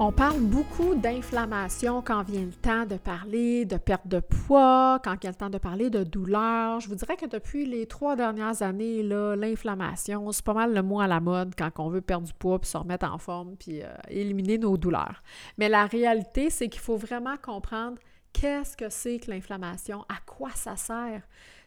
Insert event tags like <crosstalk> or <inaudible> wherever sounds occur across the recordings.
On parle beaucoup d'inflammation quand vient le temps de parler de perte de poids, quand vient le temps de parler de douleur. Je vous dirais que depuis les trois dernières années, l'inflammation, c'est pas mal le mot à la mode quand on veut perdre du poids puis se remettre en forme puis euh, éliminer nos douleurs. Mais la réalité, c'est qu'il faut vraiment comprendre qu'est-ce que c'est que l'inflammation, à quoi ça sert.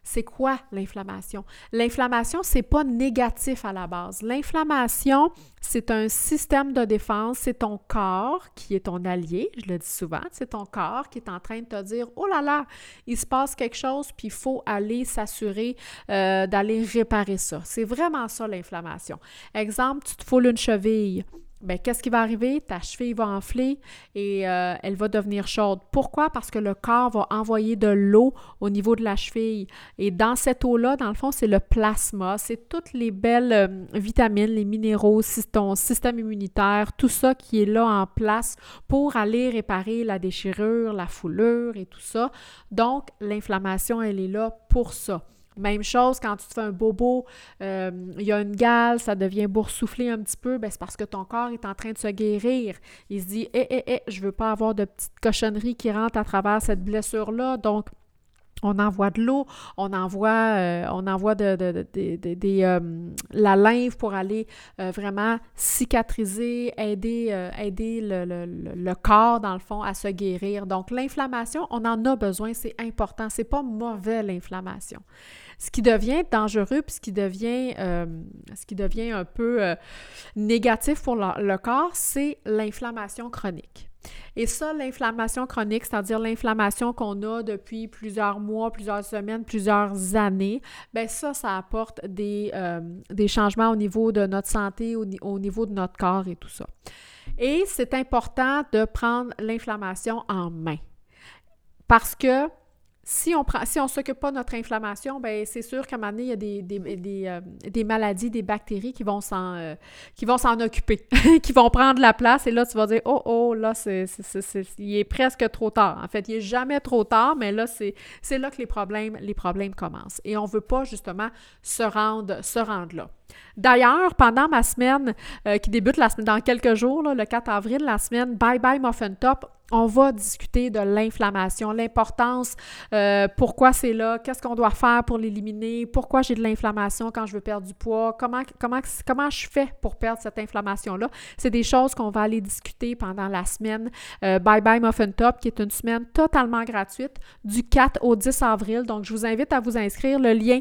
C'est quoi l'inflammation? L'inflammation, c'est pas négatif à la base. L'inflammation, c'est un système de défense, c'est ton corps qui est ton allié, je le dis souvent, c'est ton corps qui est en train de te dire oh là là, il se passe quelque chose, puis il faut aller s'assurer euh, d'aller réparer ça. C'est vraiment ça l'inflammation. Exemple, tu te foules une cheville Bien, qu'est-ce qui va arriver? Ta cheville va enfler et euh, elle va devenir chaude. Pourquoi? Parce que le corps va envoyer de l'eau au niveau de la cheville. Et dans cette eau-là, dans le fond, c'est le plasma. C'est toutes les belles euh, vitamines, les minéraux, ton système immunitaire, tout ça qui est là en place pour aller réparer la déchirure, la foulure et tout ça. Donc, l'inflammation, elle est là pour ça. Même chose quand tu te fais un bobo, euh, il y a une gale, ça devient boursouflé un petit peu, ben c'est parce que ton corps est en train de se guérir. Il se dit Eh, eh, eh, je veux pas avoir de petites cochonneries qui rentrent à travers cette blessure-là. Donc, on envoie de l'eau, on envoie, euh, de, euh, la lymphe pour aller vraiment cicatriser, aider, le, corps, dans le fond, à se guérir. Donc, l'inflammation, on en a besoin, c'est important. C'est pas mauvais, l'inflammation. Ce qui devient dangereux, puis ce qui devient, euh, un peu euh, négatif pour le, corps, c'est l'inflammation chronique. Et ça, l'inflammation chronique, c'est-à-dire l'inflammation qu'on a depuis plusieurs mois, plusieurs semaines, plusieurs années, bien ça, ça apporte des, euh, des changements au niveau de notre santé, au niveau de notre corps et tout ça. Et c'est important de prendre l'inflammation en main. Parce que si on prend, si s'occupe pas de notre inflammation, ben c'est sûr qu'à un moment donné, il y a des, des, euh, maladies, des bactéries qui vont s'en euh, occuper, <laughs> qui vont prendre la place. Et là, tu vas dire Oh, oh, là, c'est, il est presque trop tard. En fait, il est jamais trop tard, mais là, c'est, là que les problèmes, les problèmes commencent. Et on ne veut pas justement se rendre, se rendre là. D'ailleurs, pendant ma semaine euh, qui débute dans quelques jours, le 4 avril, la semaine Bye Bye Muffin Top, on va discuter de l'inflammation, l'importance, euh, pourquoi c'est là, qu'est-ce qu'on doit faire pour l'éliminer, pourquoi j'ai de l'inflammation quand je veux perdre du poids, comment, comment, comment je fais pour perdre cette inflammation-là. C'est des choses qu'on va aller discuter pendant la semaine euh, Bye Bye Muffin Top, qui est une semaine totalement gratuite du 4 au 10 avril. Donc, je vous invite à vous inscrire. Le lien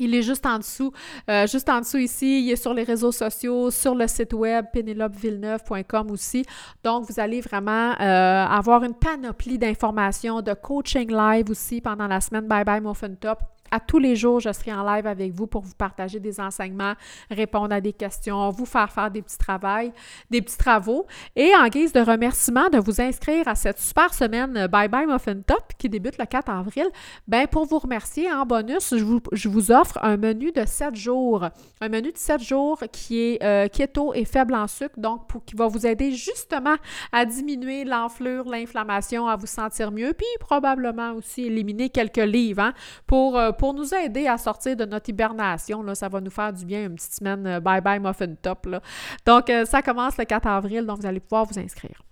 il est juste en dessous, euh, juste en dessous ici. Il est sur les réseaux sociaux, sur le site web pénélopevilleneuve.com aussi. Donc, vous allez vraiment euh, avoir une panoplie d'informations, de coaching live aussi pendant la semaine Bye Bye Muffin Top à tous les jours, je serai en live avec vous pour vous partager des enseignements, répondre à des questions, vous faire faire des petits travaux, des petits travaux. Et en guise de remerciement de vous inscrire à cette super semaine Bye Bye Muffin Top qui débute le 4 avril, ben pour vous remercier, en bonus, je vous, offre un menu de 7 jours. Un menu de 7 jours qui est euh, keto et faible en sucre, donc qui va vous aider justement à diminuer l'enflure, l'inflammation, à vous sentir mieux, puis probablement aussi éliminer quelques livres hein, pour euh, pour nous aider à sortir de notre hibernation. Là, ça va nous faire du bien une petite semaine euh, bye bye muffin top. Là. Donc, euh, ça commence le 4 avril, donc vous allez pouvoir vous inscrire.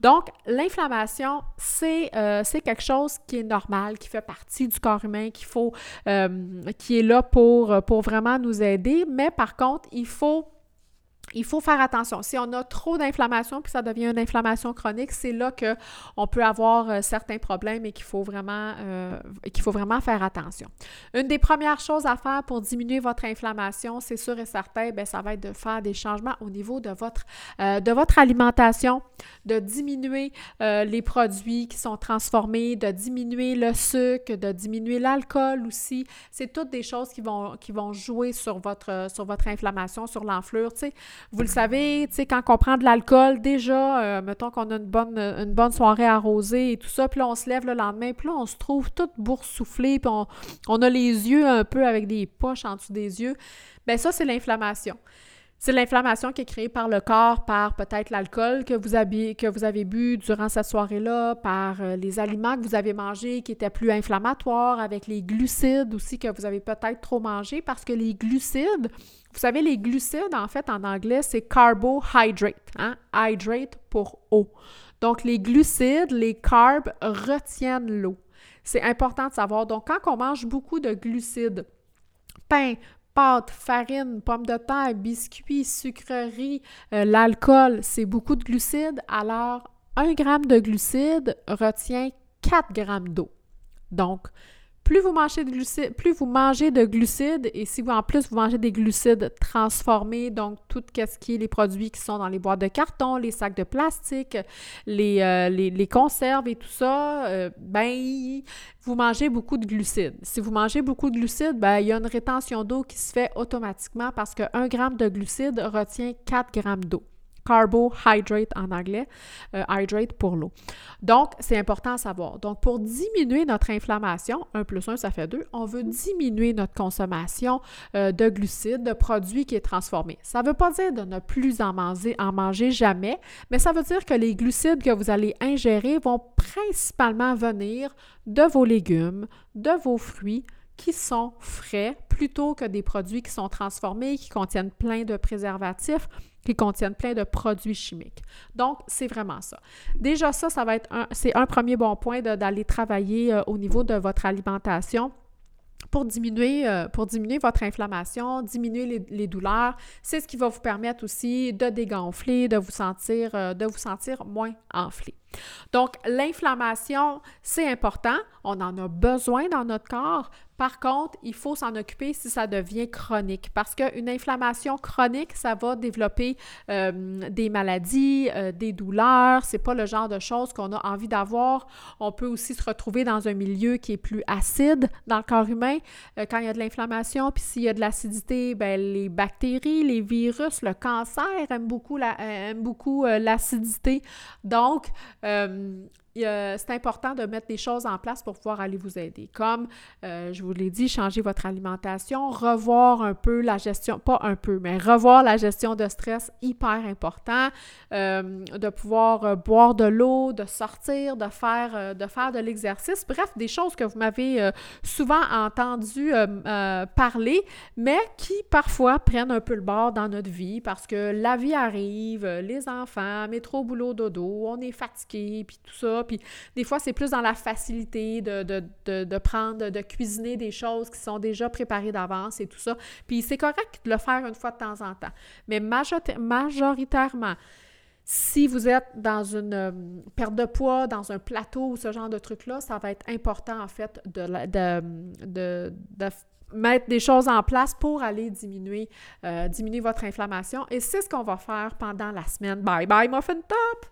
Donc, l'inflammation, c'est euh, quelque chose qui est normal, qui fait partie du corps humain, qu'il faut, qui est là pour, pour vraiment nous aider. Mais par contre, il faut il faut faire attention. Si on a trop d'inflammation puis ça devient une inflammation chronique, c'est là qu'on peut avoir euh, certains problèmes et qu'il faut, vraiment, euh, qu'il faut vraiment faire attention. Une des premières choses à faire pour diminuer votre inflammation, c'est sûr et certain, bien, ça va être de faire des changements au niveau de votre, euh, alimentation, de diminuer les produits qui sont transformés, de diminuer le sucre, de diminuer l'alcool aussi. C'est toutes des choses qui vont, qui vont jouer sur votre, sur votre inflammation, sur l'enflure. Tu sais, Vous le savez, tu quand on prend de l'alcool, déjà, euh, mettons qu'on a une bonne, une bonne soirée arrosée et tout ça, puis là, on se lève le lendemain, puis là, on se trouve tout boursouflé, puis on, on a les yeux un peu avec des poches en dessous des yeux. Bien, ça, c'est l'inflammation. C'est l'inflammation qui est créée par le corps, par peut-être l'alcool que vous avez, que vous avez bu durant cette soirée-là, par euh, les aliments que vous avez mangés qui étaient plus inflammatoires, avec les glucides aussi que vous avez peut-être trop mangé, parce que les glucides, vous savez, les glucides, en fait, en anglais, c'est carbohydrate, hein? Hydrate pour eau. Donc, les glucides, les carbs retiennent l'eau. C'est important de savoir. Donc, quand on mange beaucoup de glucides, pain, pâtes, farine, pommes de terre, biscuits, sucreries, euh, l'alcool, c'est beaucoup de glucides. Alors, un gramme de glucides retient 4 grammes d'eau. Donc, plus vous mangez de glucides, plus vous mangez de glucides, et si vous en plus vous mangez des glucides transformés, donc tout ce qui est les produits qui sont dans les boîtes de carton, les sacs de plastique, les, euh, les, conserves et tout ça, euh, ben vous mangez beaucoup de glucides. Si vous mangez beaucoup de glucides, ben il y a une rétention d'eau qui se fait automatiquement parce qu'un gramme de glucides retient 4 grammes d'eau carbohydrate en anglais, euh, hydrate pour l'eau. Donc, c'est important à savoir. Donc, pour diminuer notre inflammation, 1 plus 1, ça fait 2, on veut diminuer notre consommation euh, de glucides, de produits qui est transformé. Ça ne veut pas dire de ne plus en manger, en manger jamais, mais ça veut dire que les glucides que vous allez ingérer vont principalement venir de vos légumes, de vos fruits, qui sont frais plutôt que des produits qui sont transformés, qui contiennent plein de préservatifs, qui contiennent plein de produits chimiques. Donc, c'est vraiment ça. Déjà, ça, ça va être un, c'est un premier bon point d'aller travailler euh, au niveau de votre alimentation pour diminuer, euh, pour diminuer votre inflammation, diminuer les, douleurs. C'est ce qui va vous permettre aussi de dégonfler, euh, de vous sentir moins enflé. Donc, l'inflammation, c'est important. On en a besoin dans notre corps. Par contre, il faut s'en occuper si ça devient chronique parce qu'une inflammation chronique, ça va développer euh, des maladies, euh, des douleurs. C'est pas le genre de choses qu'on a envie d'avoir. On peut aussi se retrouver dans un milieu qui est plus acide dans le corps humain euh, quand il y a de l'inflammation. Puis s'il y a de l'acidité, ben, les bactéries, les virus, le cancer aiment beaucoup l'acidité. Donc, euh, c'est important de mettre des choses en place pour pouvoir aller vous aider. Comme euh, je vous l'ai dit, changer votre alimentation, revoir un peu la gestion, pas un peu, mais revoir la gestion de stress, hyper important. Euh, de pouvoir boire de l'eau, de sortir, de faire, de, faire de l'exercice. Bref, des choses que vous m'avez souvent entendu parler, mais qui parfois prennent un peu le bord dans notre vie parce que la vie arrive, les enfants, métro, boulot, dodo, on est fatigué, puis tout ça. Puis des fois, c'est plus dans la facilité de, de, prendre, de cuisiner des choses qui sont déjà préparées d'avance et tout ça. Puis c'est correct de le faire une fois de temps en temps. Mais majoritairement, si vous êtes dans une euh, perte de poids, dans un plateau ou ce genre de truc-là, ça va être important en fait de, de, de mettre des choses en place pour aller diminuer, euh, diminuer votre inflammation. Et c'est ce qu'on va faire pendant la semaine. Bye bye Muffin Top!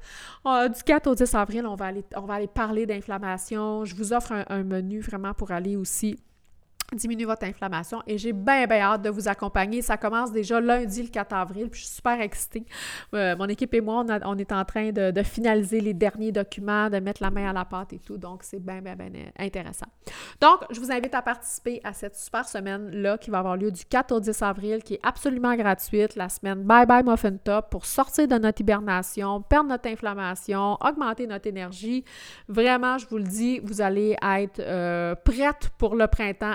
Euh, du 4 au 10 avril, on va aller, on va aller parler d'inflammation. Je vous offre un, menu vraiment pour aller aussi diminuer votre inflammation et j'ai bien, bien hâte de vous accompagner. Ça commence déjà lundi, le 4 avril, je suis super excitée. Euh, mon équipe et moi, on, est en train de, finaliser les derniers documents, de mettre la main à la pâte et tout, donc c'est bien, bien, bien intéressant. Donc, je vous invite à participer à cette super semaine-là qui va avoir lieu du 4 au 10 avril, qui est absolument gratuite, la semaine Bye Bye Muffin Top, pour sortir de notre hibernation, perdre notre inflammation, augmenter notre énergie. Vraiment, je vous le dis, vous allez être euh, prête pour le printemps